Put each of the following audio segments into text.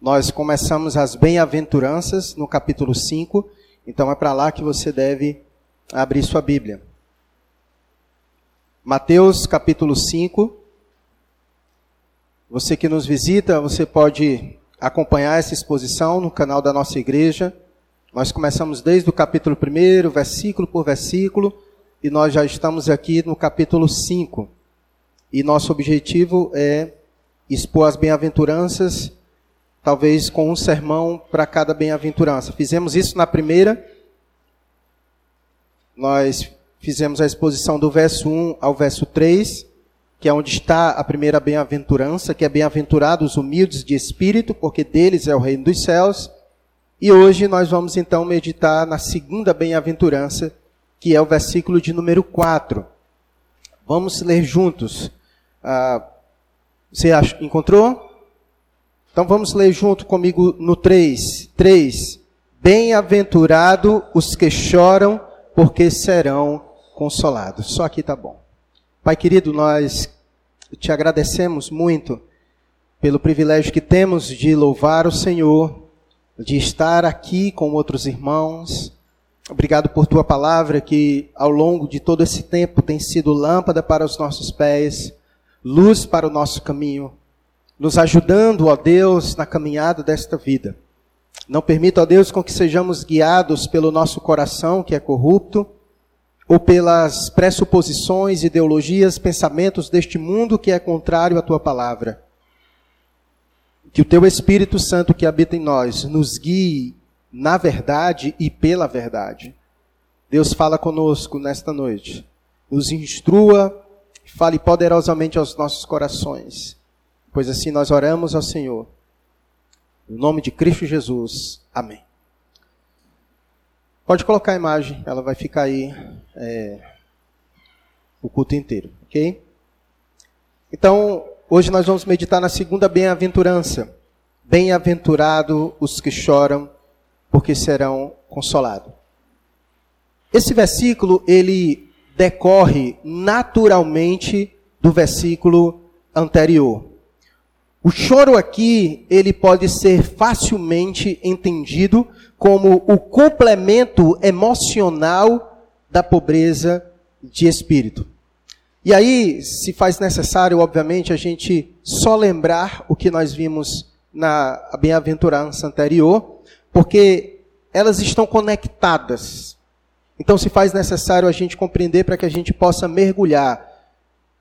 Nós começamos as bem-aventuranças no capítulo 5, então é para lá que você deve abrir sua Bíblia. Mateus capítulo 5. Você que nos visita, você pode acompanhar essa exposição no canal da nossa igreja. Nós começamos desde o capítulo 1, versículo por versículo, e nós já estamos aqui no capítulo 5. E nosso objetivo é expor as bem-aventuranças, talvez com um sermão para cada bem-aventurança. Fizemos isso na primeira. Nós fizemos a exposição do verso 1 ao verso 3, que é onde está a primeira bem-aventurança, que é bem-aventurados os humildes de espírito, porque deles é o reino dos céus. E hoje nós vamos então meditar na segunda bem-aventurança, que é o versículo de número 4. Vamos ler juntos. Ah, você encontrou? Então vamos ler junto comigo no 3. 3. Bem-aventurado os que choram, porque serão consolados. Só aqui tá bom. Pai querido, nós te agradecemos muito pelo privilégio que temos de louvar o Senhor, de estar aqui com outros irmãos. Obrigado por tua palavra que ao longo de todo esse tempo tem sido lâmpada para os nossos pés luz para o nosso caminho, nos ajudando, ó Deus, na caminhada desta vida. Não permita, ó Deus, com que sejamos guiados pelo nosso coração, que é corrupto, ou pelas pressuposições, ideologias, pensamentos deste mundo que é contrário à tua palavra. Que o teu Espírito Santo que habita em nós nos guie na verdade e pela verdade. Deus fala conosco nesta noite. Nos instrua Fale poderosamente aos nossos corações, pois assim nós oramos ao Senhor. No nome de Cristo Jesus. Amém. Pode colocar a imagem, ela vai ficar aí é, o culto inteiro, ok? Então, hoje nós vamos meditar na segunda bem-aventurança. Bem-aventurado os que choram, porque serão consolados. Esse versículo, ele decorre naturalmente do versículo anterior. O choro aqui, ele pode ser facilmente entendido como o complemento emocional da pobreza de espírito. E aí, se faz necessário, obviamente, a gente só lembrar o que nós vimos na bem-aventurança anterior, porque elas estão conectadas. Então se faz necessário a gente compreender para que a gente possa mergulhar,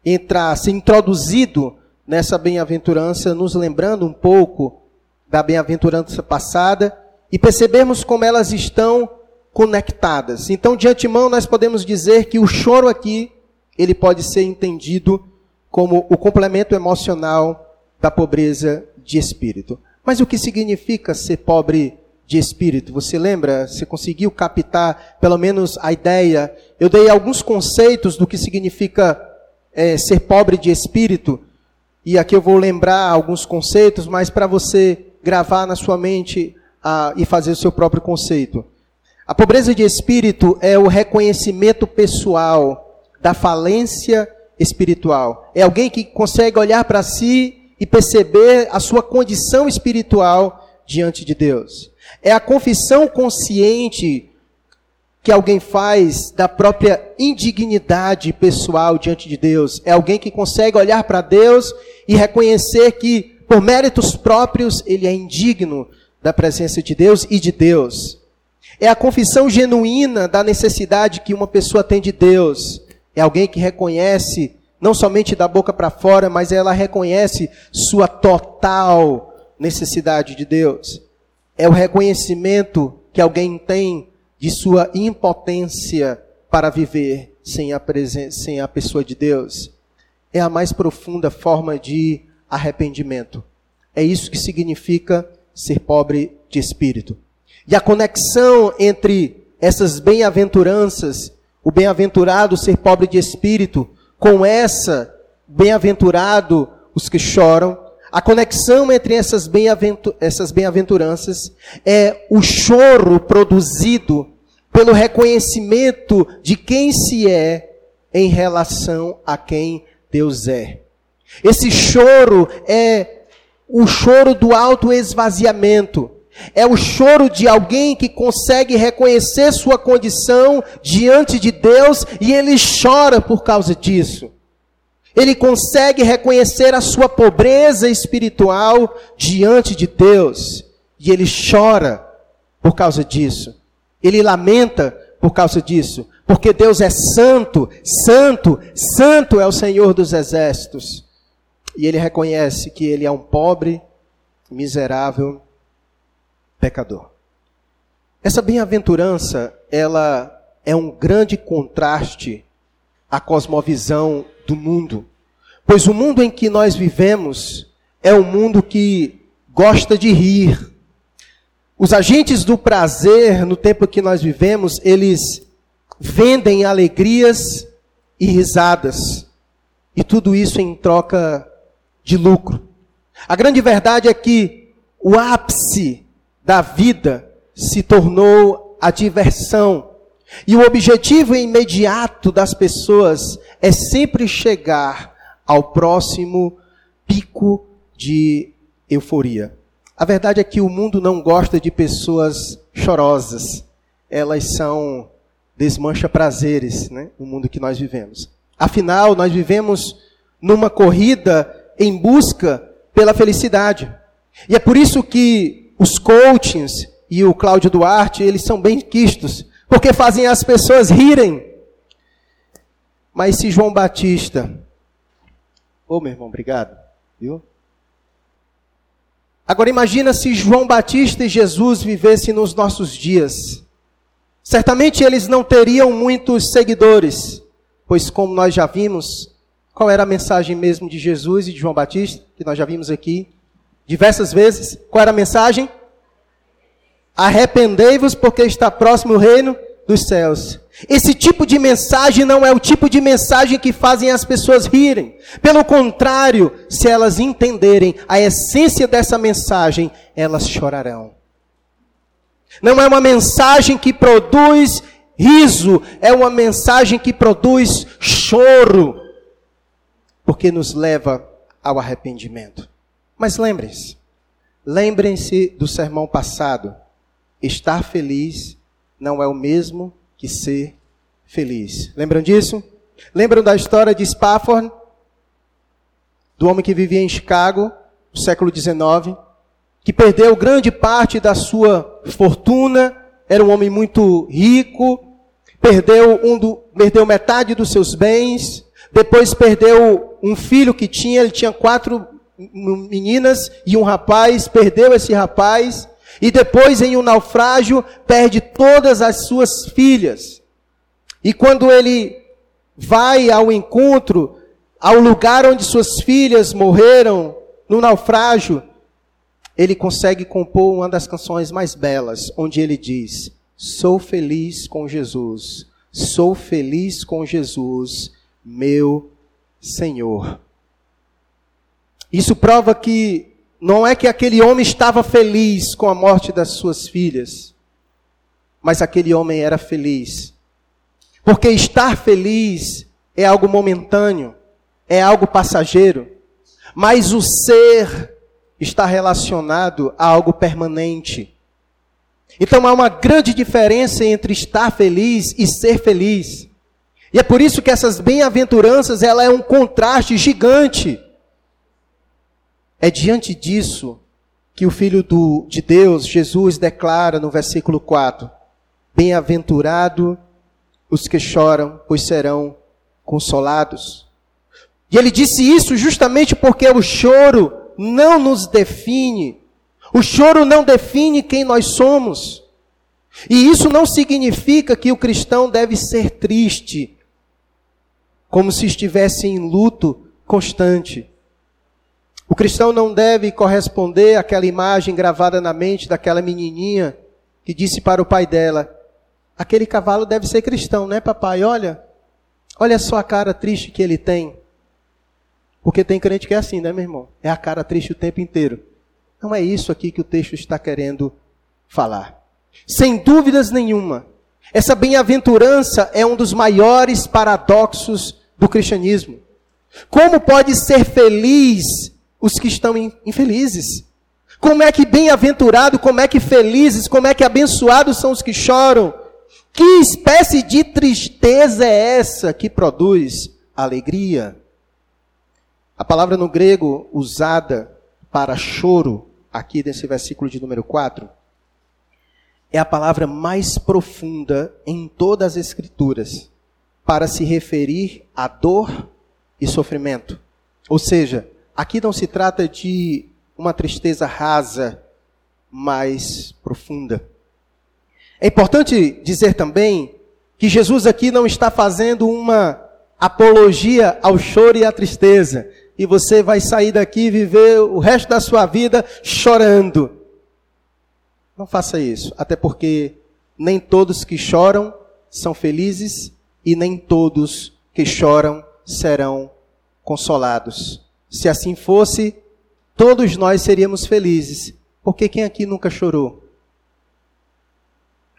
entrar, ser introduzido nessa bem-aventurança, nos lembrando um pouco da bem-aventurança passada e percebermos como elas estão conectadas. Então, de antemão, nós podemos dizer que o choro aqui, ele pode ser entendido como o complemento emocional da pobreza de espírito. Mas o que significa ser pobre de espírito. Você lembra? Você conseguiu captar pelo menos a ideia? Eu dei alguns conceitos do que significa é, ser pobre de espírito. E aqui eu vou lembrar alguns conceitos, mas para você gravar na sua mente e fazer o seu próprio conceito. A pobreza de espírito é o reconhecimento pessoal da falência espiritual. É alguém que consegue olhar para si e perceber a sua condição espiritual diante de Deus. É a confissão consciente que alguém faz da própria indignidade pessoal diante de Deus. É alguém que consegue olhar para Deus e reconhecer que, por méritos próprios, ele é indigno da presença de Deus e de Deus. É a confissão genuína da necessidade que uma pessoa tem de Deus. É alguém que reconhece, não somente da boca para fora, mas ela reconhece sua total necessidade de Deus é o reconhecimento que alguém tem de sua impotência para viver sem a, presença, sem a pessoa de Deus. É a mais profunda forma de arrependimento. É isso que significa ser pobre de espírito. E a conexão entre essas bem-aventuranças, o bem-aventurado ser pobre de espírito, com essa bem-aventurado os que choram, a conexão entre essas, bem-aventuranças é o choro produzido pelo reconhecimento de quem se é em relação a quem Deus é. Esse choro é o choro do autoesvaziamento. É o choro de alguém que consegue reconhecer sua condição diante de Deus e ele chora por causa disso. Ele consegue reconhecer a sua pobreza espiritual diante de Deus e ele chora por causa disso. Ele lamenta por causa disso, porque Deus é santo, santo, santo é o Senhor dos exércitos. E ele reconhece que ele é um pobre, miserável pecador. Essa bem-aventurança, ela é um grande contraste à cosmovisão do mundo. Pois o mundo em que nós vivemos é um mundo que gosta de rir. Os agentes do prazer, no tempo que nós vivemos, eles vendem alegrias e risadas. E tudo isso em troca de lucro. A grande verdade é que o ápice da vida se tornou a diversão. E o objetivo imediato das pessoas é sempre chegar ao próximo pico de euforia. A verdade é que o mundo não gosta de pessoas chorosas. Elas são desmancha prazeres, né? O mundo que nós vivemos. Afinal, nós vivemos numa corrida em busca pela felicidade. E é por isso que os coachings e o Cláudio Duarte, eles são bem quistos, porque fazem as pessoas rirem. Mas se João Batista, ô oh, meu irmão, obrigado, viu? Agora imagina se João Batista e Jesus vivessem nos nossos dias. Certamente eles não teriam muitos seguidores, pois como nós já vimos, qual era a mensagem mesmo de Jesus e de João Batista, que nós já vimos aqui diversas vezes? Qual era a mensagem? Arrependei-vos porque está próximo o reino dos céus. Esse tipo de mensagem não é o tipo de mensagem que fazem as pessoas rirem. Pelo contrário, se elas entenderem a essência dessa mensagem, elas chorarão. Não é uma mensagem que produz riso, é uma mensagem que produz choro porque nos leva ao arrependimento. Mas lembrem-se, lembrem-se do sermão passado. Estar feliz não é o mesmo que ser feliz. Lembram disso? Lembram da história de Spafford? Do homem que vivia em Chicago, no século XIX, que perdeu grande parte da sua fortuna, era um homem muito rico, perdeu, um do, perdeu metade dos seus bens, depois perdeu um filho que tinha, ele tinha quatro meninas e um rapaz, perdeu esse rapaz, e depois em um naufrágio perde todas as suas filhas. E quando ele vai ao encontro, ao lugar onde suas filhas morreram no naufrágio, ele consegue compor uma das canções mais belas, onde ele diz: Sou feliz com Jesus, sou feliz com Jesus, meu Senhor. Isso prova que não é que aquele homem estava feliz com a morte das suas filhas, mas aquele homem era feliz. Porque estar feliz é algo momentâneo, é algo passageiro, mas o ser está relacionado a algo permanente. Então há uma grande diferença entre estar feliz e ser feliz. E é por isso que essas bem-aventuranças, ela é um contraste gigante. É diante disso que o Filho do, de Deus, Jesus, declara no versículo 4: Bem-aventurado os que choram, pois serão consolados. E ele disse isso justamente porque o choro não nos define. O choro não define quem nós somos. E isso não significa que o cristão deve ser triste como se estivesse em luto constante. O cristão não deve corresponder àquela imagem gravada na mente daquela menininha que disse para o pai dela: Aquele cavalo deve ser cristão, né, papai? Olha, olha só a cara triste que ele tem. Porque tem crente que é assim, né, meu irmão? É a cara triste o tempo inteiro. Não é isso aqui que o texto está querendo falar. Sem dúvidas nenhuma, essa bem-aventurança é um dos maiores paradoxos do cristianismo. Como pode ser feliz os que estão infelizes. Como é que bem-aventurado, como é que felizes, como é que abençoados são os que choram? Que espécie de tristeza é essa que produz alegria? A palavra no grego usada para choro, aqui nesse versículo de número 4, é a palavra mais profunda em todas as Escrituras para se referir à dor e sofrimento. Ou seja, aqui não se trata de uma tristeza rasa, mais profunda. É importante dizer também que Jesus aqui não está fazendo uma apologia ao choro e à tristeza, e você vai sair daqui e viver o resto da sua vida chorando. Não faça isso, até porque nem todos que choram são felizes e nem todos que choram serão consolados. Se assim fosse, todos nós seríamos felizes, porque quem aqui nunca chorou?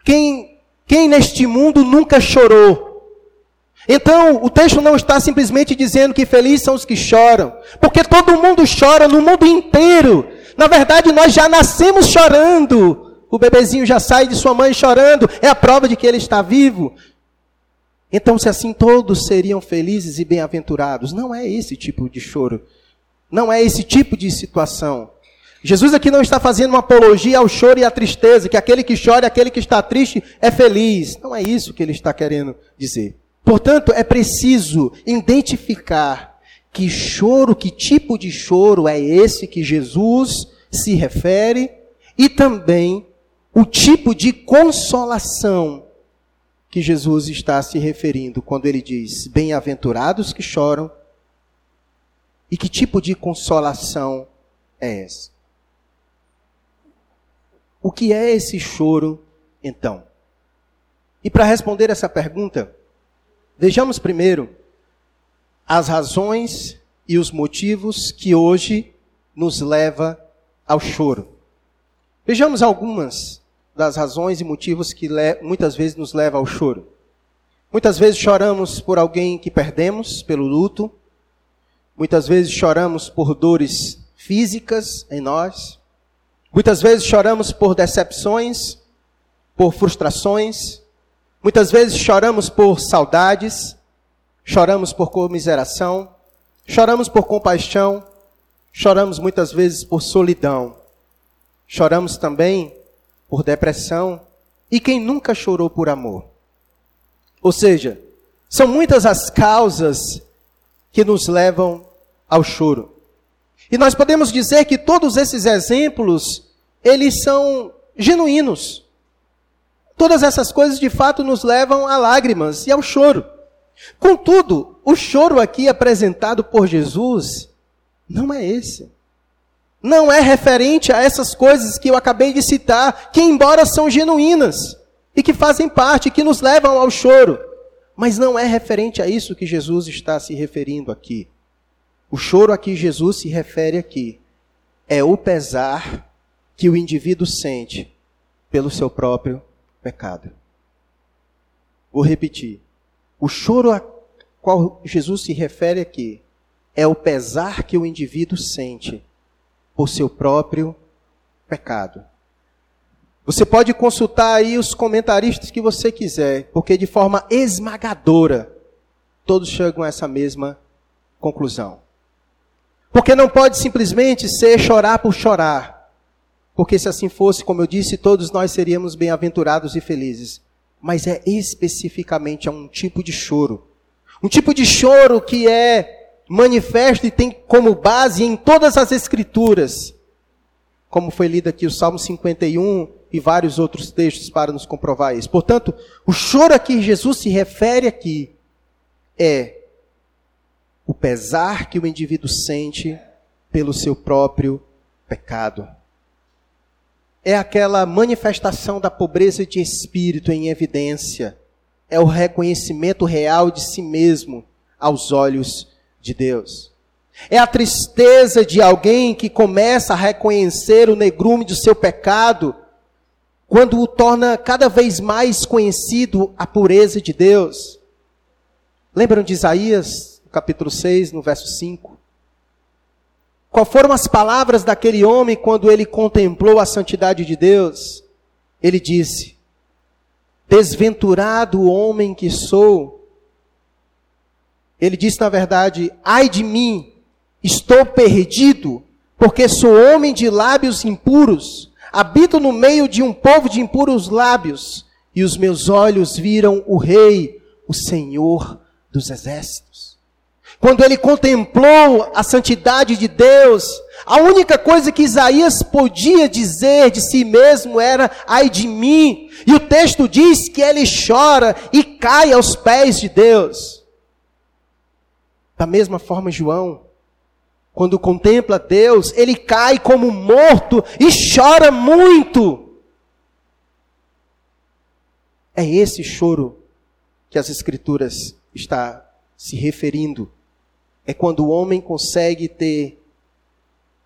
Quem, quem neste mundo nunca chorou? Então, o texto não está simplesmente dizendo que felizes são os que choram, porque todo mundo chora no mundo inteiro. Na verdade, nós já nascemos chorando. O bebezinho já sai de sua mãe chorando, é a prova de que ele está vivo. Então, se assim todos seriam felizes e bem-aventurados, não é esse tipo de choro. Não é esse tipo de situação. Jesus aqui não está fazendo uma apologia ao choro e à tristeza, que aquele que chora e aquele que está triste é feliz. Não é isso que ele está querendo dizer. Portanto, é preciso identificar que choro, que tipo de choro é esse que Jesus se refere e também o tipo de consolação que Jesus está se referindo quando ele diz: Bem-aventurados que choram. E que tipo de consolação é essa? O que é esse choro, então? E para responder essa pergunta, vejamos primeiro as razões e os motivos que hoje nos leva ao choro. Vejamos algumas das razões e motivos que muitas vezes nos leva ao choro. Muitas vezes choramos por alguém que perdemos, pelo luto. Muitas vezes choramos por dores físicas em nós. Muitas vezes choramos por decepções, por frustrações. Muitas vezes choramos por saudades. Choramos por comiseração. Choramos por compaixão. Choramos muitas vezes por solidão. Choramos também por depressão e quem nunca chorou por amor. Ou seja, são muitas as causas que nos levam ao choro. E nós podemos dizer que todos esses exemplos, eles são genuínos. Todas essas coisas de fato nos levam a lágrimas e ao choro. Contudo, o choro aqui apresentado por Jesus não é esse não é referente a essas coisas que eu acabei de citar, que embora são genuínas e que fazem parte, que nos levam ao choro, mas não é referente a isso que Jesus está se referindo aqui. O choro a que Jesus se refere aqui é o pesar que o indivíduo sente pelo seu próprio pecado. Vou repetir. O choro a qual Jesus se refere aqui é o pesar que o indivíduo sente por seu próprio pecado. Você pode consultar aí os comentaristas que você quiser, porque de forma esmagadora todos chegam a essa mesma conclusão. Porque não pode simplesmente ser chorar por chorar. Porque se assim fosse, como eu disse, todos nós seríamos bem-aventurados e felizes. Mas é especificamente um tipo de choro. Um tipo de choro que é manifesta e tem como base em todas as escrituras, como foi lido aqui o Salmo 51 e vários outros textos para nos comprovar isso. Portanto, o choro a que Jesus se refere aqui é o pesar que o indivíduo sente pelo seu próprio pecado. É aquela manifestação da pobreza de espírito em evidência. É o reconhecimento real de si mesmo aos olhos de Deus. É a tristeza de alguém que começa a reconhecer o negrume do seu pecado, quando o torna cada vez mais conhecido a pureza de Deus. Lembram de Isaías, capítulo 6, no verso 5? Qual foram as palavras daquele homem quando ele contemplou a santidade de Deus? Ele disse: Desventurado o homem que sou. Ele disse, na verdade, ai de mim, estou perdido, porque sou homem de lábios impuros, habito no meio de um povo de impuros lábios, e os meus olhos viram o Rei, o Senhor dos exércitos. Quando ele contemplou a santidade de Deus, a única coisa que Isaías podia dizer de si mesmo era: ai de mim. E o texto diz que ele chora e cai aos pés de Deus. Da mesma forma, João, quando contempla Deus, ele cai como morto e chora muito. É esse choro que as Escrituras está se referindo. É quando o homem consegue ter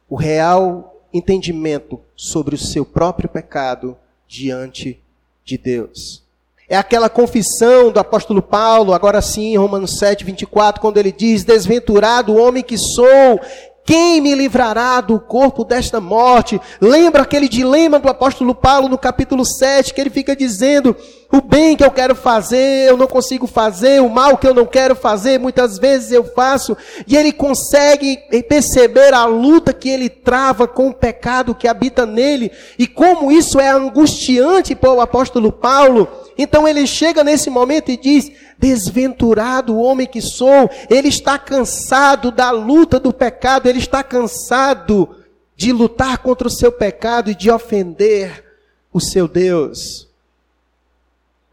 o real entendimento sobre o seu próprio pecado diante de Deus. É aquela confissão do apóstolo Paulo, agora sim, Romanos 7, 24, quando ele diz: Desventurado o homem que sou, quem me livrará do corpo desta morte? Lembra aquele dilema do apóstolo Paulo no capítulo 7, que ele fica dizendo: o bem que eu quero fazer, eu não consigo fazer, o mal que eu não quero fazer, muitas vezes eu faço, e ele consegue perceber a luta que ele trava com o pecado que habita nele, e como isso é angustiante para o apóstolo Paulo. Então ele chega nesse momento e diz: Desventurado o homem que sou, ele está cansado da luta do pecado, ele está cansado de lutar contra o seu pecado e de ofender o seu Deus.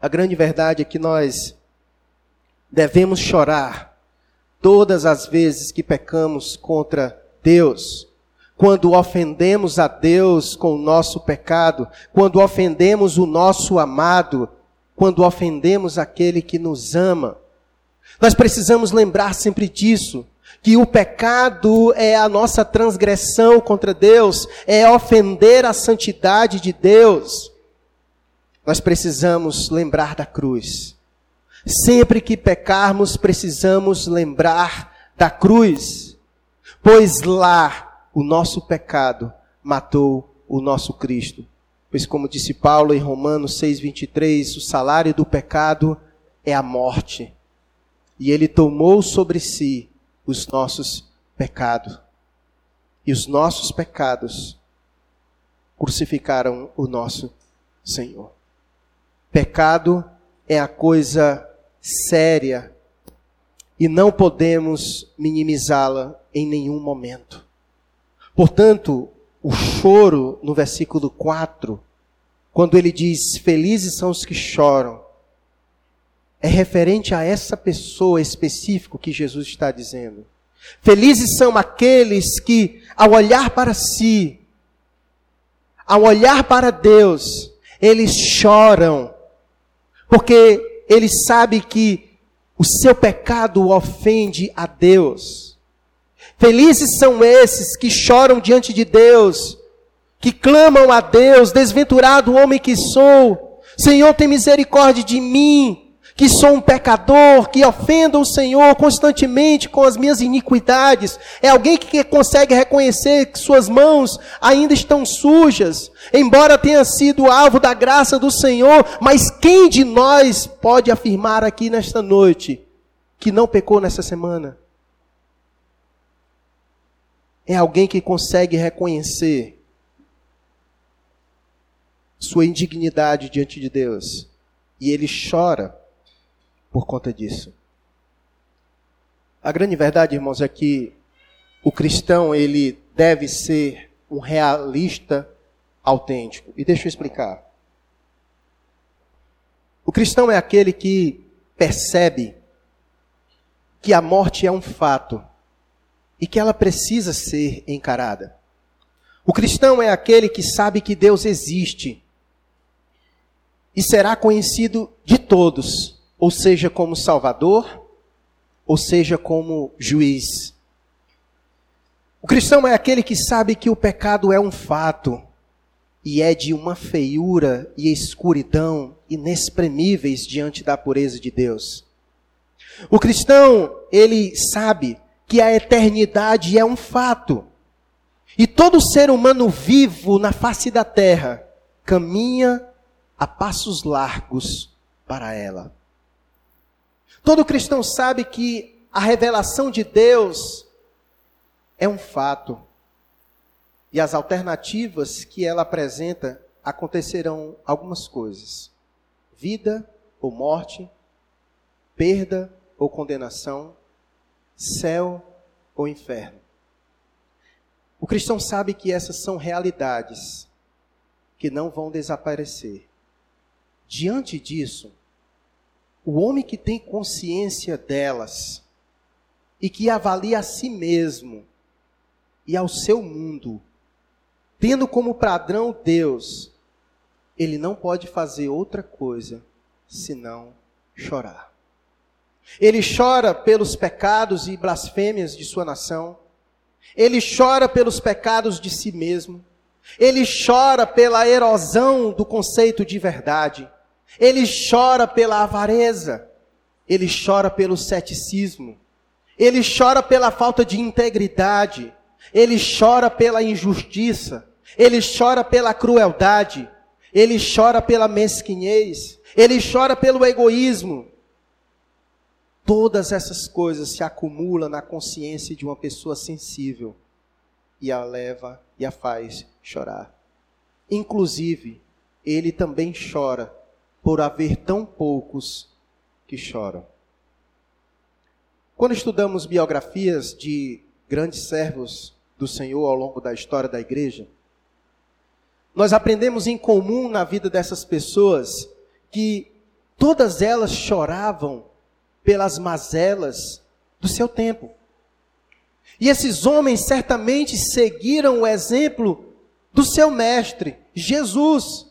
A grande verdade é que nós devemos chorar todas as vezes que pecamos contra Deus. Quando ofendemos a Deus com o nosso pecado, quando ofendemos o nosso amado, quando ofendemos aquele que nos ama. Nós precisamos lembrar sempre disso, que o pecado é a nossa transgressão contra Deus, é ofender a santidade de Deus. Nós precisamos lembrar da cruz. Sempre que pecarmos, precisamos lembrar da cruz, pois lá o nosso pecado matou o nosso Cristo. Pois, como disse Paulo em Romanos 6,23, o salário do pecado é a morte. E ele tomou sobre si os nossos pecados. E os nossos pecados crucificaram o nosso Senhor. Pecado é a coisa séria e não podemos minimizá-la em nenhum momento. Portanto, o choro no versículo 4, quando ele diz: Felizes são os que choram, é referente a essa pessoa específica que Jesus está dizendo. Felizes são aqueles que, ao olhar para si, ao olhar para Deus, eles choram, porque eles sabem que o seu pecado ofende a Deus. Felizes são esses que choram diante de Deus, que clamam a Deus, desventurado homem que sou. Senhor, tem misericórdia de mim, que sou um pecador, que ofendo o Senhor constantemente com as minhas iniquidades. É alguém que consegue reconhecer que suas mãos ainda estão sujas, embora tenha sido alvo da graça do Senhor. Mas quem de nós pode afirmar aqui nesta noite que não pecou nessa semana? É alguém que consegue reconhecer sua indignidade diante de Deus. E ele chora por conta disso. A grande verdade, irmãos, é que o cristão, ele deve ser um realista autêntico. E deixa eu explicar. O cristão é aquele que percebe que a morte é um fato e que ela precisa ser encarada. O cristão é aquele que sabe que Deus existe e será conhecido de todos, ou seja, como Salvador, ou seja, como juiz. O cristão é aquele que sabe que o pecado é um fato e é de uma feiura e escuridão inexprimíveis diante da pureza de Deus. O cristão, ele sabe que a eternidade é um fato. E todo ser humano vivo na face da terra caminha a passos largos para ela. Todo cristão sabe que a revelação de Deus é um fato. E as alternativas que ela apresenta acontecerão algumas coisas: vida ou morte, perda ou condenação, céu ou inferno. O cristão sabe que essas são realidades que não vão desaparecer. Diante disso, o homem que tem consciência delas e que avalia a si mesmo e ao seu mundo, tendo como padrão Deus, ele não pode fazer outra coisa senão chorar. Ele chora pelos pecados e blasfêmias de sua nação. Ele chora pelos pecados de si mesmo. Ele chora pela erosão do conceito de verdade. Ele chora pela avareza. Ele chora pelo ceticismo. Ele chora pela falta de integridade. Ele chora pela injustiça. Ele chora pela crueldade. Ele chora pela mesquinhez. Ele chora pelo egoísmo. Todas essas coisas se acumulam na consciência de uma pessoa sensível e a leva e a faz chorar. Inclusive, ele também chora por haver tão poucos que choram. Quando estudamos biografias de grandes servos do Senhor ao longo da história da igreja, nós aprendemos em comum na vida dessas pessoas que todas elas choravam pelas mazelas do seu tempo. E esses homens certamente seguiram o exemplo do seu mestre, Jesus.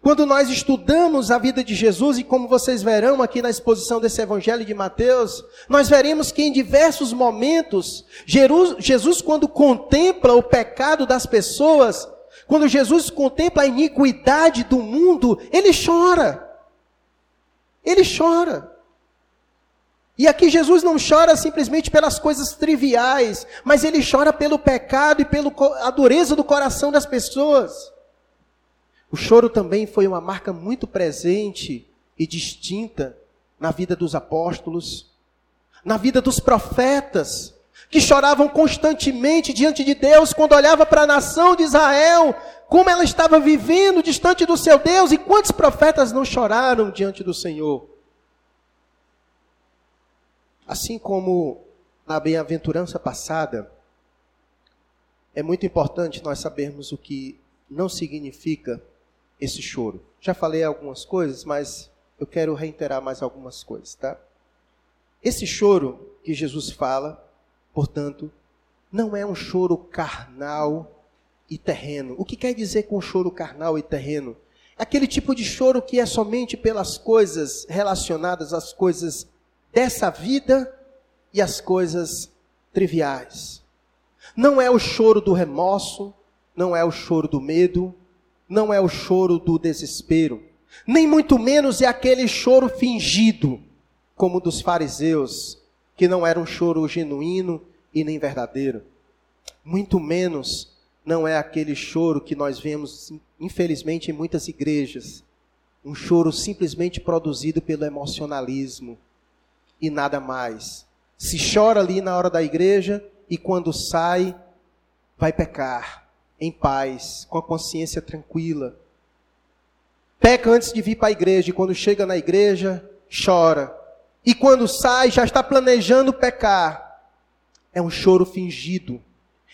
Quando nós estudamos a vida de Jesus, e como vocês verão aqui na exposição desse Evangelho de Mateus, nós veremos que em diversos momentos, Jesus, quando contempla o pecado das pessoas, quando Jesus contempla a iniquidade do mundo, ele chora. Ele chora. E aqui Jesus não chora simplesmente pelas coisas triviais, mas ele chora pelo pecado e pela dureza do coração das pessoas. O choro também foi uma marca muito presente e distinta na vida dos apóstolos, na vida dos profetas, que choravam constantemente diante de Deus quando olhava para a nação de Israel, como ela estava vivendo distante do seu Deus, e quantos profetas não choraram diante do Senhor? Assim como na bem-aventurança passada, é muito importante nós sabermos o que não significa esse choro. Já falei algumas coisas, mas eu quero reiterar mais algumas coisas, tá? Esse choro que Jesus fala, portanto, não é um choro carnal e terreno. O que quer dizer com choro carnal e terreno? É aquele tipo de choro que é somente pelas coisas relacionadas às coisas dessa vida e as coisas triviais. Não é o choro do remorso, não é o choro do medo, não é o choro do desespero, nem muito menos é aquele choro fingido, como dos fariseus, que não era um choro genuíno e nem verdadeiro. Muito menos não é aquele choro que nós vemos, infelizmente, em muitas igrejas, um choro simplesmente produzido pelo emocionalismo, e nada mais. Se chora ali na hora da igreja e quando sai, vai pecar em paz, com a consciência tranquila. Peca antes de vir para a igreja e quando chega na igreja, chora. E quando sai, já está planejando pecar. É um choro fingido.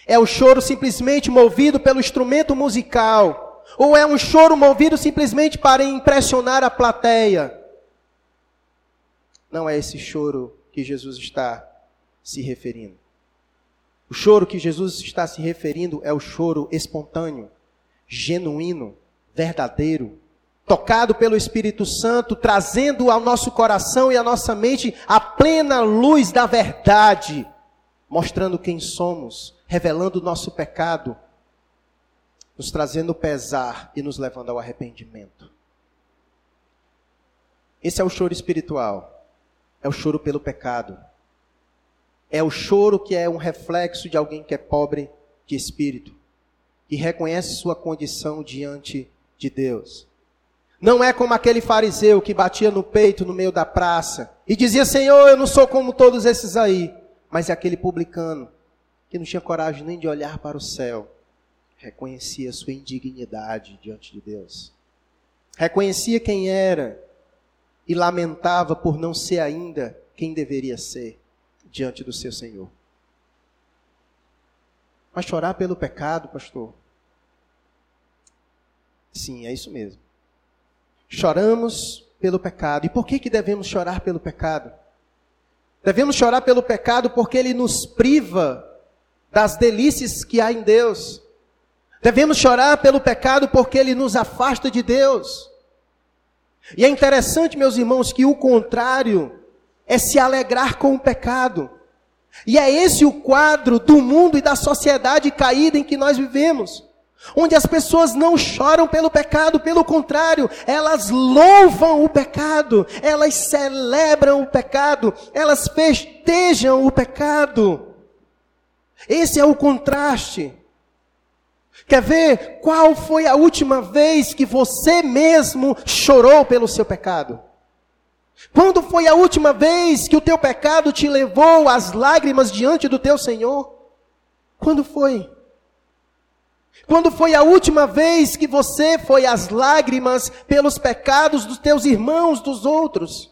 É um choro simplesmente movido pelo instrumento musical. Ou é um choro movido simplesmente para impressionar a plateia. Não é esse choro que Jesus está se referindo. O choro que Jesus está se referindo é o choro espontâneo, genuíno, verdadeiro, tocado pelo Espírito Santo, trazendo ao nosso coração e à nossa mente a plena luz da verdade, mostrando quem somos, revelando o nosso pecado, nos trazendo pesar e nos levando ao arrependimento. Esse é o choro espiritual é o choro pelo pecado. É o choro que é um reflexo de alguém que é pobre de espírito e reconhece sua condição diante de Deus. Não é como aquele fariseu que batia no peito no meio da praça e dizia: Senhor, eu não sou como todos esses aí. Mas é aquele publicano que não tinha coragem nem de olhar para o céu, reconhecia sua indignidade diante de Deus. Reconhecia quem era e lamentava por não ser ainda quem deveria ser diante do seu Senhor. Mas chorar pelo pecado, pastor? Sim, é isso mesmo. Choramos pelo pecado. E por que, que devemos chorar pelo pecado? Devemos chorar pelo pecado porque ele nos priva das delícias que há em Deus. Devemos chorar pelo pecado porque ele nos afasta de Deus. E é interessante, meus irmãos, que o contrário é se alegrar com o pecado. E é esse o quadro do mundo e da sociedade caída em que nós vivemos. Onde as pessoas não choram pelo pecado, pelo contrário, elas louvam o pecado, elas celebram o pecado, elas festejam o pecado. Esse é o contraste. Quer ver qual foi a última vez que você mesmo chorou pelo seu pecado? Quando foi a última vez que o teu pecado te levou às lágrimas diante do teu Senhor? Quando foi? Quando foi a última vez que você foi às lágrimas pelos pecados dos teus irmãos, dos outros?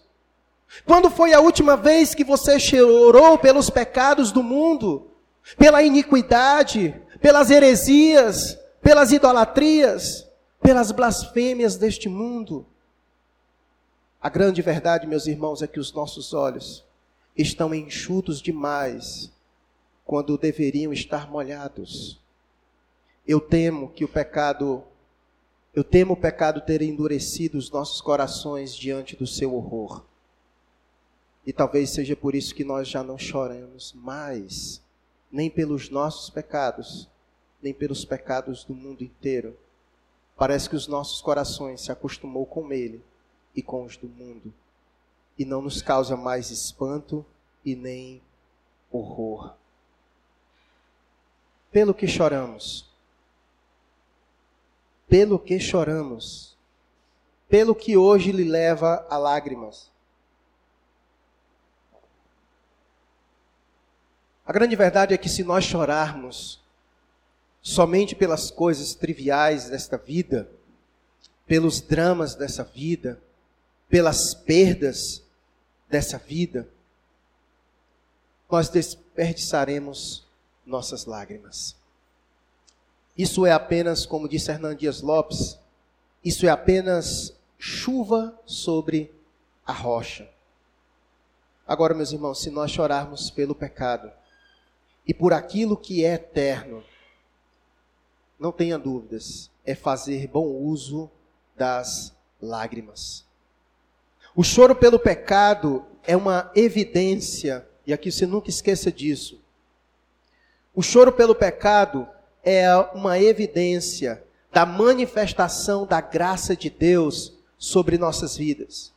Quando foi a última vez que você chorou pelos pecados do mundo, pela iniquidade, pelas heresias, pelas idolatrias, pelas blasfêmias deste mundo? A grande verdade, meus irmãos, é que os nossos olhos estão enxutos demais quando deveriam estar molhados. Eu temo que o pecado, eu temo o pecado ter endurecido os nossos corações diante do seu horror. E talvez seja por isso que nós já não choramos mais, nem pelos nossos pecados, nem pelos pecados do mundo inteiro. Parece que os nossos corações se acostumou com ele e com os do mundo, e não nos causa mais espanto e nem horror. Pelo que choramos? Pelo que choramos? Pelo que hoje lhe leva a lágrimas? A grande verdade é que se nós chorarmos somente pelas coisas triviais desta vida, pelos dramas dessa vida, pelas perdas dessa vida, nós desperdiçaremos nossas lágrimas. Isso é apenas, como disse Hernandes Dias Lopes, isso é apenas chuva sobre a rocha. Agora, meus irmãos, se nós chorarmos pelo pecado e por aquilo que é eterno, não tenha dúvidas, é fazer bom uso das lágrimas. O choro pelo pecado é uma evidência, e aqui você nunca esqueça disso. O choro pelo pecado é uma evidência da manifestação da graça de Deus sobre nossas vidas.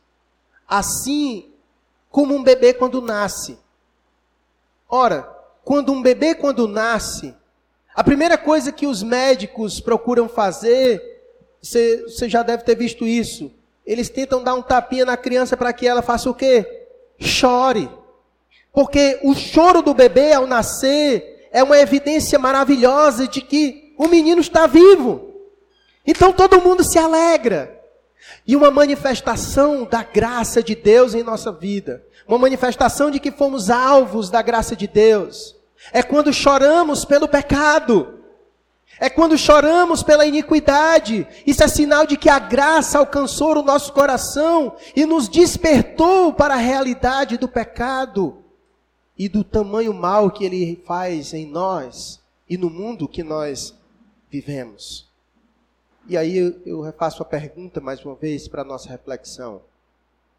Assim como um bebê quando nasce. Ora, quando um bebê quando nasce, a primeira coisa que os médicos procuram fazer, você, já deve ter visto isso, eles tentam dar um tapinha na criança para que ela faça o quê? Chore. Porque o choro do bebê ao nascer é uma evidência maravilhosa de que o menino está vivo. Então todo mundo se alegra. E uma manifestação da graça de Deus em nossa vida, uma manifestação de que fomos alvos da graça de Deus, é quando choramos pelo pecado. É quando choramos pela iniquidade. Isso é sinal de que a graça alcançou o nosso coração e nos despertou para a realidade do pecado e do tamanho mal que ele faz em nós e no mundo que nós vivemos. E aí eu, refaço a pergunta mais uma vez para a nossa reflexão.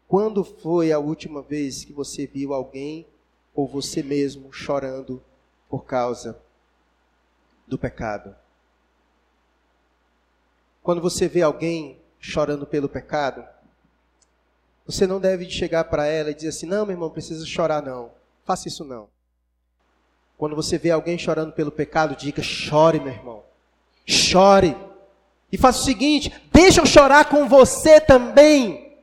Quando foi a última vez que você viu alguém ou você mesmo chorando por causa do pecado? Quando você vê alguém chorando pelo pecado, você não deve chegar para ela e dizer assim: não, meu irmão, precisa chorar, não. Faça isso não. Quando você vê alguém chorando pelo pecado, diga: chore, meu irmão. Chore. E faça o seguinte: deixa eu chorar com você também.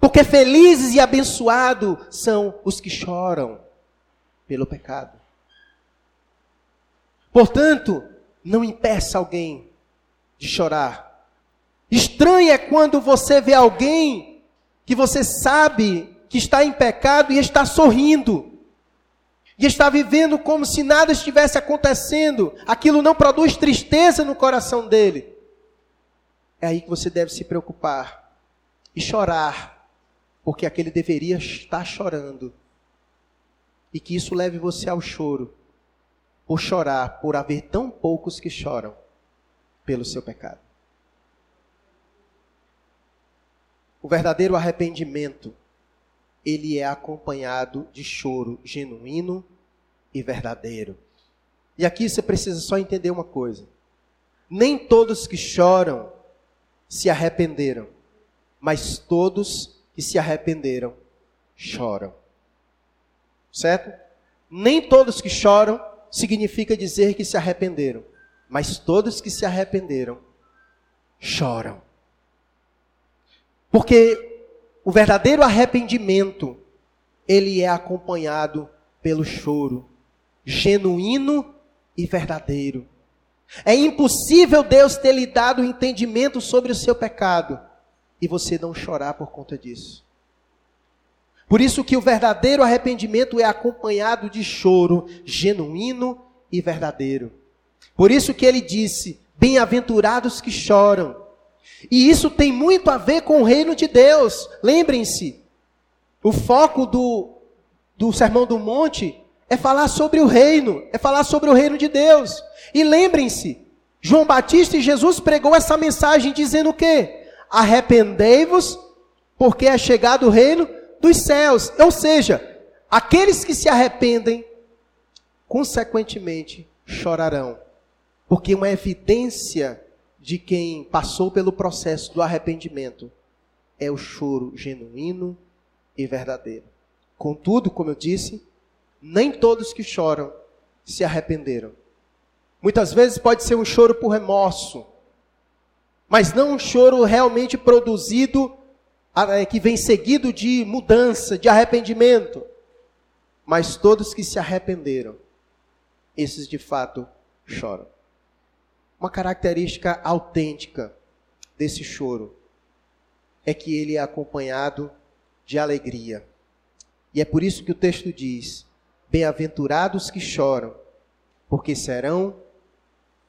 Porque felizes e abençoados são os que choram pelo pecado. Portanto, não impeça alguém de chorar. Estranho é quando você vê alguém que você sabe que está em pecado e está sorrindo e está vivendo como se nada estivesse acontecendo, aquilo não produz tristeza no coração dele. É aí que você deve se preocupar e chorar, porque aquele deveria estar chorando. E que isso leve você ao choro, por chorar, por haver tão poucos que choram pelo seu pecado. O verdadeiro arrependimento, ele é acompanhado de choro genuíno e verdadeiro. E aqui você precisa só entender uma coisa: nem todos que choram se arrependeram, mas todos que se arrependeram choram. Certo? Nem todos que choram significa dizer que se arrependeram, mas todos que se arrependeram choram. Porque o verdadeiro arrependimento, ele é acompanhado pelo choro genuíno e verdadeiro. É impossível Deus ter lhe dado entendimento sobre o seu pecado e você não chorar por conta disso. Por isso que o verdadeiro arrependimento é acompanhado de choro genuíno e verdadeiro. Por isso que ele disse: Bem-aventurados que choram. E isso tem muito a ver com o reino de Deus. Lembrem-se, o foco do, do Sermão do Monte é falar sobre o reino, é falar sobre o reino de Deus. E lembrem-se, João Batista e Jesus pregou essa mensagem dizendo o quê? Arrependei-vos, porque é chegado o reino dos céus. Ou seja, aqueles que se arrependem, consequentemente, chorarão. Porque uma evidência de quem passou pelo processo do arrependimento é o choro genuíno e verdadeiro. Contudo, como eu disse, nem todos que choram se arrependeram. Muitas vezes pode ser um choro por remorso, mas não um choro realmente produzido, é, que vem seguido de mudança, de arrependimento. Mas todos que se arrependeram, esses de fato choram. Uma característica autêntica desse choro é que ele é acompanhado de alegria. E é por isso que o texto diz: Bem-aventurados que choram, porque serão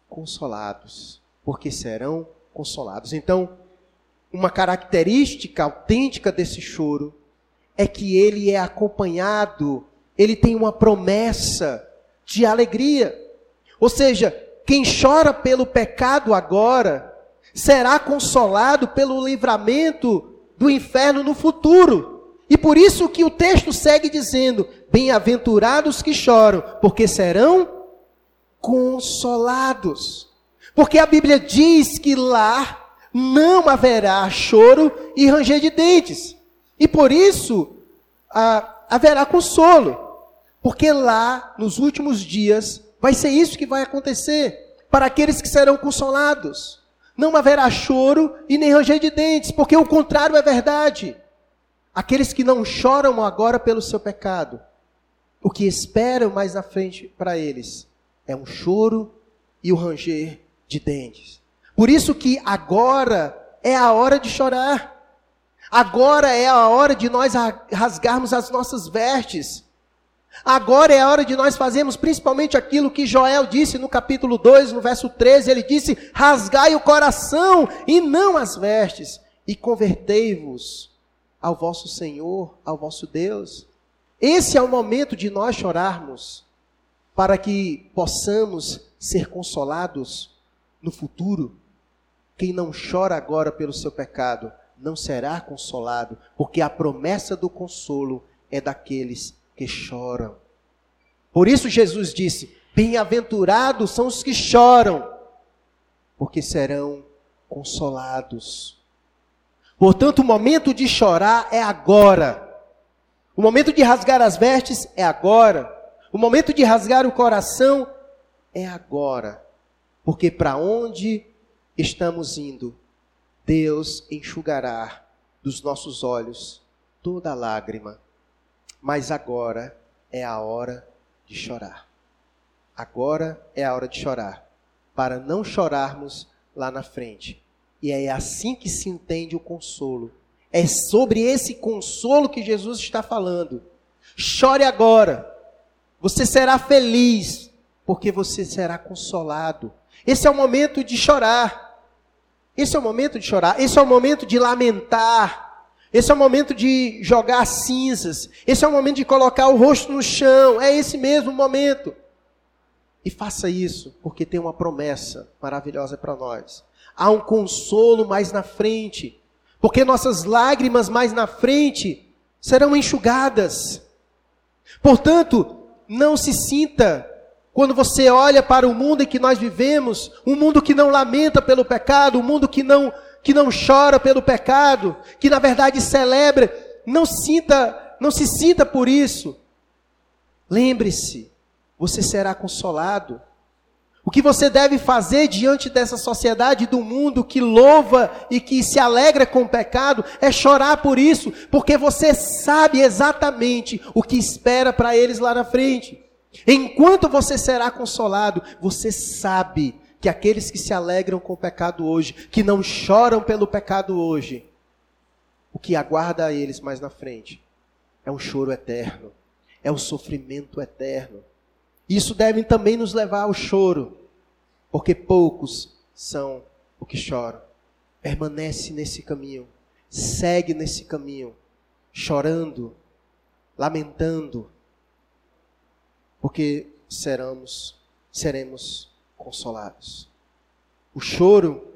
consolados. Porque serão consolados. Então, uma característica autêntica desse choro é que ele é acompanhado, ele tem uma promessa de alegria. Ou seja, quem chora pelo pecado agora será consolado pelo livramento do inferno no futuro. E por isso que o texto segue dizendo: Bem-aventurados que choram, porque serão consolados. Porque a Bíblia diz que lá não haverá choro e ranger de dentes. E por isso ah, haverá consolo. Porque lá, nos últimos dias, vai ser isso que vai acontecer para aqueles que serão consolados. Não haverá choro e nem ranger de dentes, porque o contrário é verdade. Aqueles que não choram agora pelo seu pecado, o que esperam mais à frente para eles é um choro e o ranger de dentes. Por isso que agora é a hora de chorar. Agora é a hora de nós rasgarmos as nossas vestes. Agora é a hora de nós fazermos principalmente aquilo que Joel disse no capítulo 2, no verso 13. Ele disse: Rasgai o coração e não as vestes, e convertei-vos ao vosso Senhor, ao vosso Deus. Esse é o momento de nós chorarmos, para que possamos ser consolados no futuro. Quem não chora agora pelo seu pecado, não será consolado, porque a promessa do consolo é daqueles que choram. Por isso Jesus disse: Bem-aventurados são os que choram, porque serão consolados. Portanto, o momento de chorar é agora. O momento de rasgar as vestes é agora. O momento de rasgar o coração é agora. Porque para onde estamos indo, Deus enxugará dos nossos olhos toda lágrima. Mas agora é a hora de chorar. Agora é a hora de chorar. Para não chorarmos lá na frente. E é assim que se entende o consolo. É sobre esse consolo que Jesus está falando. Chore agora. Você será feliz, porque você será consolado. Esse é o momento de chorar. Esse é o momento de chorar. Esse é o momento de lamentar. Esse é o momento de jogar cinzas. Esse é o momento de colocar o rosto no chão. É esse mesmo momento. E faça isso, porque tem uma promessa maravilhosa para nós. Há um consolo mais na frente, porque nossas lágrimas mais na frente serão enxugadas. Portanto, não se sinta, quando você olha para o mundo em que nós vivemos, um mundo que não lamenta pelo pecado, um mundo que não, que não chora pelo pecado, que na verdade celebra, não sinta, não se sinta por isso. Lembre-se, você será consolado. O que você deve fazer diante dessa sociedade do mundo que louva e que se alegra com o pecado é chorar por isso, porque você sabe exatamente o que espera para eles lá na frente. Enquanto você será consolado, você sabe que aqueles que se alegram com o pecado hoje, que não choram pelo pecado hoje, o que aguarda a eles mais na frente é um choro eterno, é o um sofrimento eterno. Isso deve também nos levar ao choro, porque poucos são os que choram. Permanece nesse caminho, segue nesse caminho, chorando, lamentando, porque seremos, seremos consolados. O choro,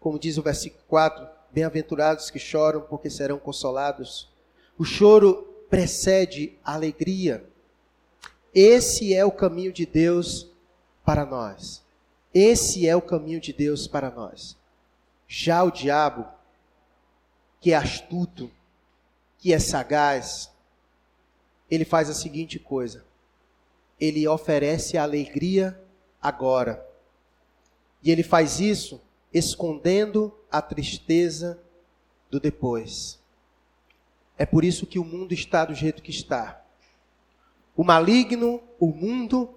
como diz o versículo 4, bem-aventurados que choram, porque serão consolados. O choro precede a alegria. Esse é o caminho de Deus para nós. Esse é o caminho de Deus para nós. Já o diabo, que é astuto, que é sagaz, ele faz a seguinte coisa: ele oferece alegria agora. E ele faz isso escondendo a tristeza do depois. É por isso que o mundo está do jeito que está. O maligno, o mundo,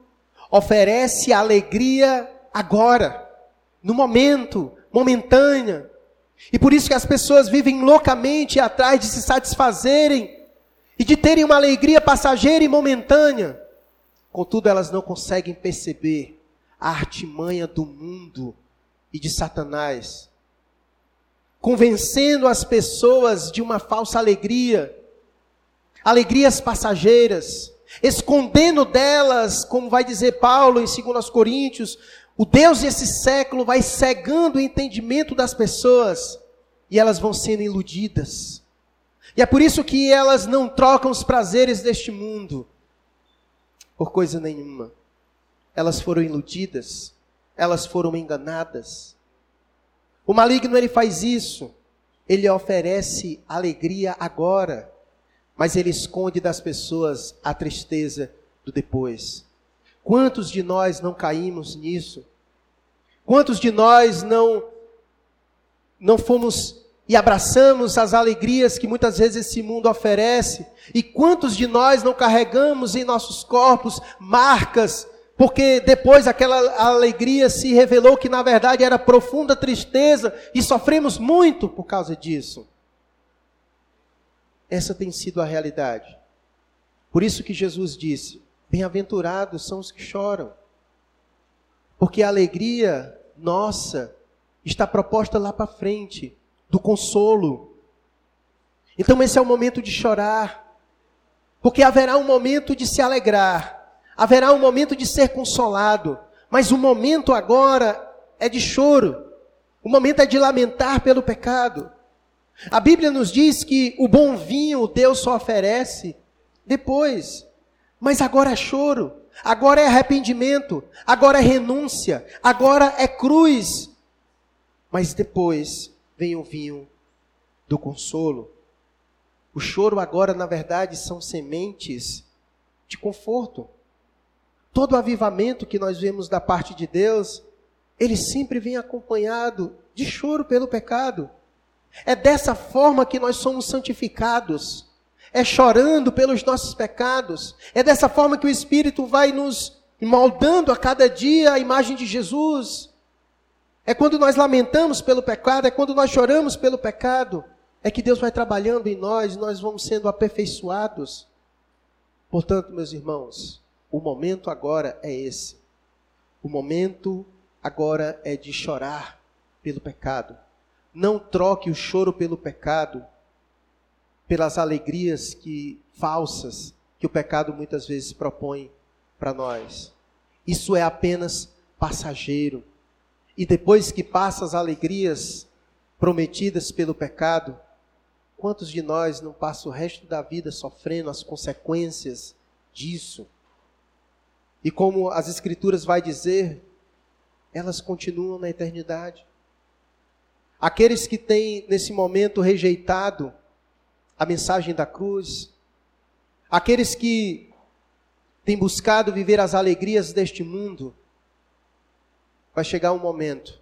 oferece alegria agora, no momento, momentânea. E por isso que as pessoas vivem loucamente atrás de se satisfazerem e de terem uma alegria passageira e momentânea. Contudo, elas não conseguem perceber a artimanha do mundo e de Satanás, convencendo as pessoas de uma falsa alegria, alegrias passageiras, escondendo delas, como vai dizer Paulo em 2 Coríntios, o Deus desse século vai cegando o entendimento das pessoas e elas vão sendo iludidas. E é por isso que elas não trocam os prazeres deste mundo por coisa nenhuma. Elas foram iludidas, elas foram enganadas. O maligno ele faz isso. Ele oferece alegria agora mas ele esconde das pessoas a tristeza do depois. Quantos de nós não caímos nisso? Quantos de nós não não fomos e abraçamos as alegrias que muitas vezes esse mundo oferece? E quantos de nós não carregamos em nossos corpos marcas porque depois aquela alegria se revelou que na verdade era profunda tristeza e sofremos muito por causa disso. Essa tem sido a realidade. Por isso que Jesus disse: Bem-aventurados são os que choram. Porque a alegria nossa está proposta lá para frente, do consolo. Então esse é o momento de chorar. Porque haverá um momento de se alegrar, haverá um momento de ser consolado, mas o momento agora é de choro. O momento é de lamentar pelo pecado. A Bíblia nos diz que o bom vinho Deus só oferece depois. Mas agora é choro, agora é arrependimento, agora é renúncia, agora é cruz. Mas depois vem o vinho do consolo. O choro agora, na verdade, são sementes de conforto. todo avivamento que nós vemos da parte de Deus, ele sempre vem acompanhado de choro pelo pecado. É dessa forma que nós somos santificados. É chorando pelos nossos pecados. É dessa forma que o Espírito vai nos moldando a cada dia a imagem de Jesus. É quando nós lamentamos pelo pecado, é quando nós choramos pelo pecado, é que Deus vai trabalhando em nós, nós vamos sendo aperfeiçoados. Portanto, meus irmãos, o momento agora é esse. O momento agora é de chorar pelo pecado. Não troque o choro pelo pecado pelas alegrias que falsas que o pecado muitas vezes propõe para nós. Isso é apenas passageiro. E depois que passa as alegrias prometidas pelo pecado, quantos de nós não passam o resto da vida sofrendo as consequências disso? E como as escrituras vai dizer, elas continuam na eternidade. Aqueles que têm nesse momento rejeitado a mensagem da cruz, aqueles que têm buscado viver as alegrias deste mundo, vai chegar um momento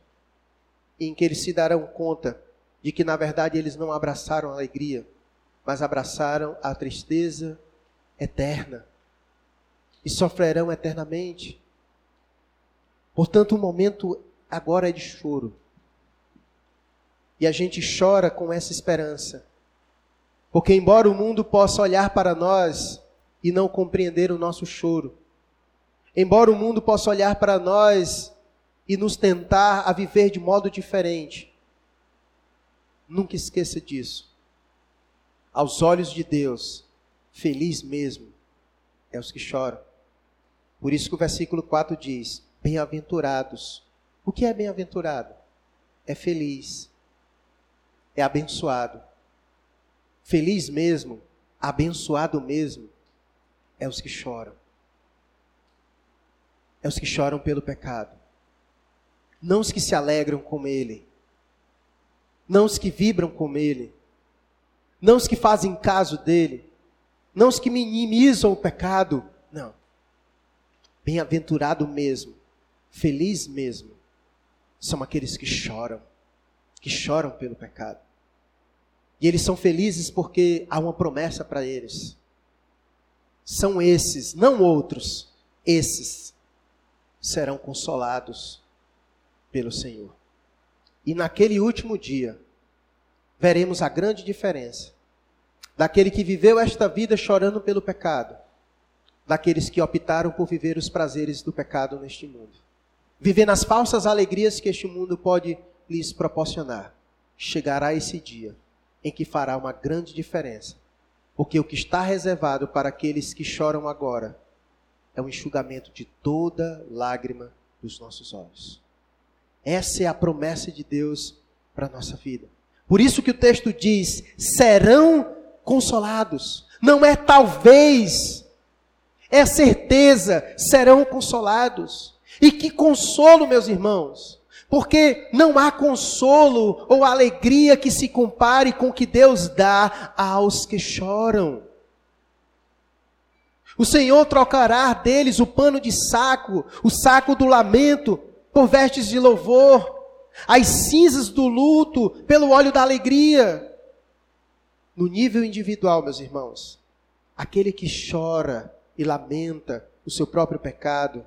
em que eles se darão conta de que, na verdade, eles não abraçaram a alegria, mas abraçaram a tristeza eterna e sofrerão eternamente. Portanto, o momento agora é de choro. E a gente chora com essa esperança. Porque, embora o mundo possa olhar para nós e não compreender o nosso choro, embora o mundo possa olhar para nós e nos tentar a viver de modo diferente. Nunca esqueça disso. Aos olhos de Deus, feliz mesmo é os que choram. Por isso que o versículo 4 diz: Bem-aventurados. O que é bem-aventurado? É feliz, é abençoado. Feliz mesmo, abençoado mesmo, é os que choram. É os que choram pelo pecado não os que se alegram com ele, não os que vibram com ele, não os que fazem caso dele, não os que minimizam o pecado, não. Bem-aventurado mesmo, feliz mesmo, são aqueles que choram, que choram pelo pecado. E eles são felizes porque há uma promessa para eles. São esses, não outros, esses serão consolados pelo Senhor. E naquele último dia, veremos a grande diferença daquele que viveu esta vida chorando pelo pecado, daqueles que optaram por viver os prazeres do pecado neste mundo. Viver nas falsas alegrias que este mundo pode lhes proporcionar. Chegará esse dia em que fará uma grande diferença, porque o que está reservado para aqueles que choram agora é o enxugamento de toda lágrima dos nossos olhos. Essa é a promessa de Deus para a nossa vida. Por isso que o texto diz: serão consolados. Não é talvez, é certeza, serão consolados. E que consolo, meus irmãos, porque não há consolo ou alegria que se compare com o que Deus dá aos que choram. O Senhor trocará deles o pano de saco, o saco do lamento, por vestes de louvor, as cinzas do luto pelo óleo da alegria. No nível individual, meus irmãos, aquele que chora e lamenta o seu próprio pecado,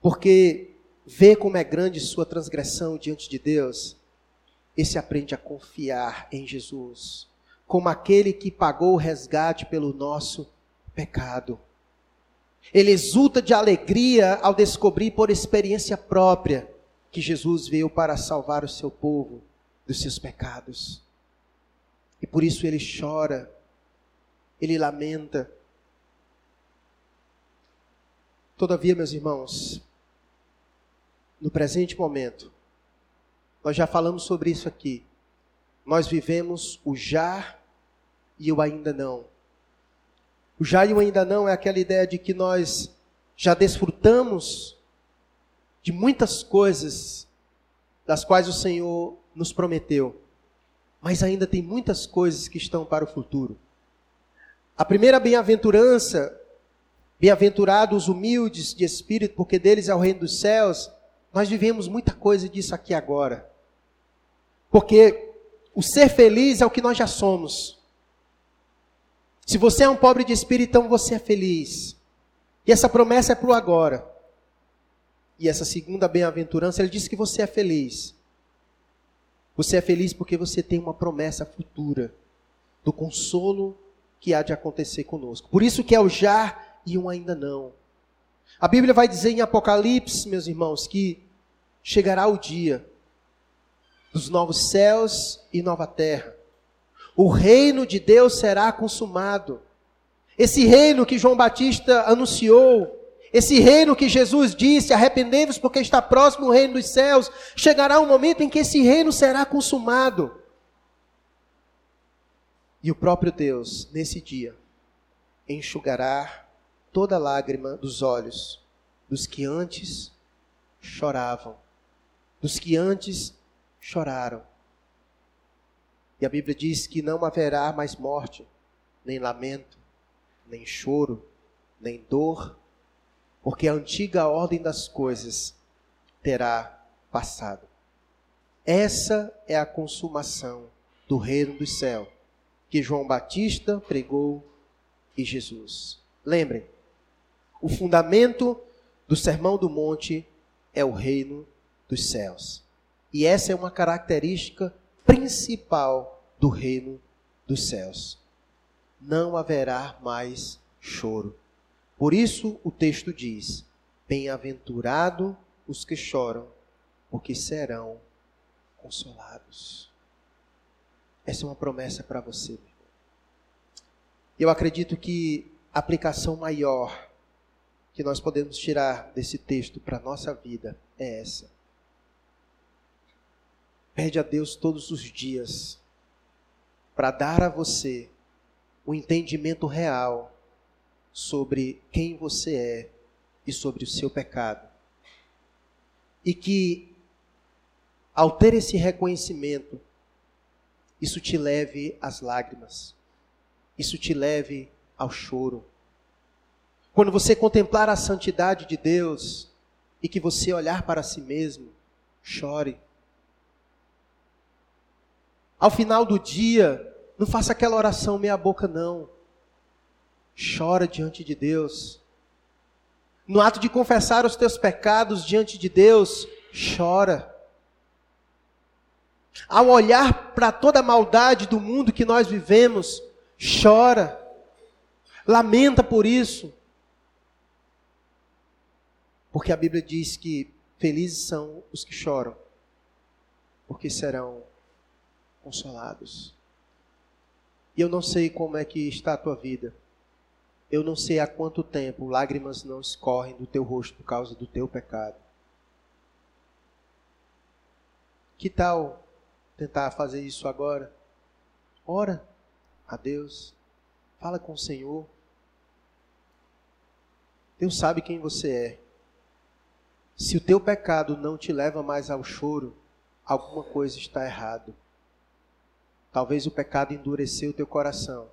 porque vê como é grande sua transgressão diante de Deus, esse aprende a confiar em Jesus, como aquele que pagou o resgate pelo nosso pecado. Ele exulta de alegria ao descobrir por experiência própria que Jesus veio para salvar o seu povo dos seus pecados. E por isso ele chora, ele lamenta. Todavia, meus irmãos, no presente momento, nós já falamos sobre isso aqui. Nós vivemos o já e o ainda não. O já e o ainda não é aquela ideia de que nós já desfrutamos de muitas coisas das quais o Senhor nos prometeu, mas ainda tem muitas coisas que estão para o futuro. A primeira bem-aventurança Bem-aventurados os humildes de espírito, porque deles é o reino dos céus. Nós vivemos muita coisa disso aqui agora. Porque o ser feliz é o que nós já somos. Se você é um pobre de espírito, então você é feliz. E essa promessa é para o agora. E essa segunda bem-aventurança, ele diz que você é feliz. Você é feliz porque você tem uma promessa futura do consolo que há de acontecer conosco. Por isso que é o já e um ainda não. A Bíblia vai dizer em Apocalipse, meus irmãos, que chegará o dia dos novos céus e nova terra. O reino de Deus será consumado. Esse reino que João Batista anunciou, esse reino que Jesus disse: arrependei-vos porque está próximo o reino dos céus, chegará um momento em que esse reino será consumado. E o próprio Deus, nesse dia, enxugará toda lágrima dos olhos dos que antes choravam, dos que antes choraram. E a Bíblia diz que não haverá mais morte, nem lamento, nem choro, nem dor, porque a antiga ordem das coisas terá passado. Essa é a consumação do reino do céu que João Batista pregou e Jesus. Lembrem, o fundamento do Sermão do Monte é o reino dos céus. E essa é uma característica principal do reino dos céus. Não haverá mais choro. Por isso o texto diz: Bem-aventurado os que choram, porque serão consolados. Essa é uma promessa para você. Eu acredito que a aplicação maior que nós podemos tirar desse texto para a nossa vida é essa. Pede a Deus todos os dias para dar a você o entendimento real sobre quem você é e sobre o seu pecado. E que, ao ter esse reconhecimento, isso te leve às lágrimas, isso te leve ao choro quando você contemplar a santidade de Deus e que você olhar para si mesmo, chore. Ao final do dia, não faça aquela oração meia boca não. Chora diante de Deus. No ato de confessar os teus pecados diante de Deus, chora. Ao olhar para toda a maldade do mundo que nós vivemos, chora. Lamenta por isso. Porque a Bíblia diz que felizes são os que choram, porque serão consolados. E eu não sei como é que está a tua vida. Eu não sei há quanto tempo lágrimas não escorrem do teu rosto por causa do teu pecado. Que tal tentar fazer isso agora? Ora a Deus, fala com o Senhor. Deus sabe quem você é. Se o teu pecado não te leva mais ao choro, alguma coisa está errado. Talvez o pecado endureceu o teu coração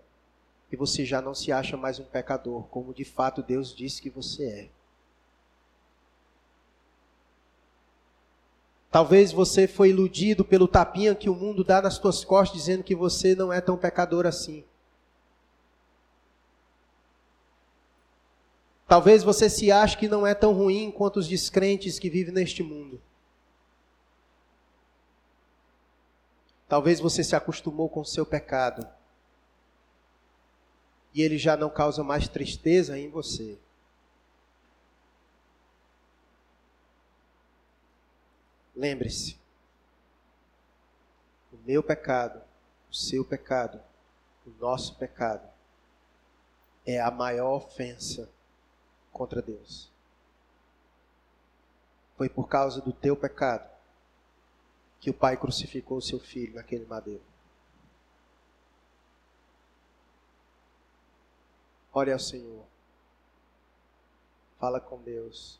e você já não se acha mais um pecador, como de fato Deus disse que você é. Talvez você foi iludido pelo tapinha que o mundo dá nas tuas costas, dizendo que você não é tão pecador assim. Talvez você se ache que não é tão ruim quanto os descrentes que vivem neste mundo. Talvez você se acostumou com o seu pecado. E ele já não causa mais tristeza em você. Lembre-se: o meu pecado, o seu pecado, o nosso pecado é a maior ofensa contra Deus. Foi por causa do teu pecado que o Pai crucificou o seu filho naquele madeiro. Ore ao Senhor. Fala com Deus.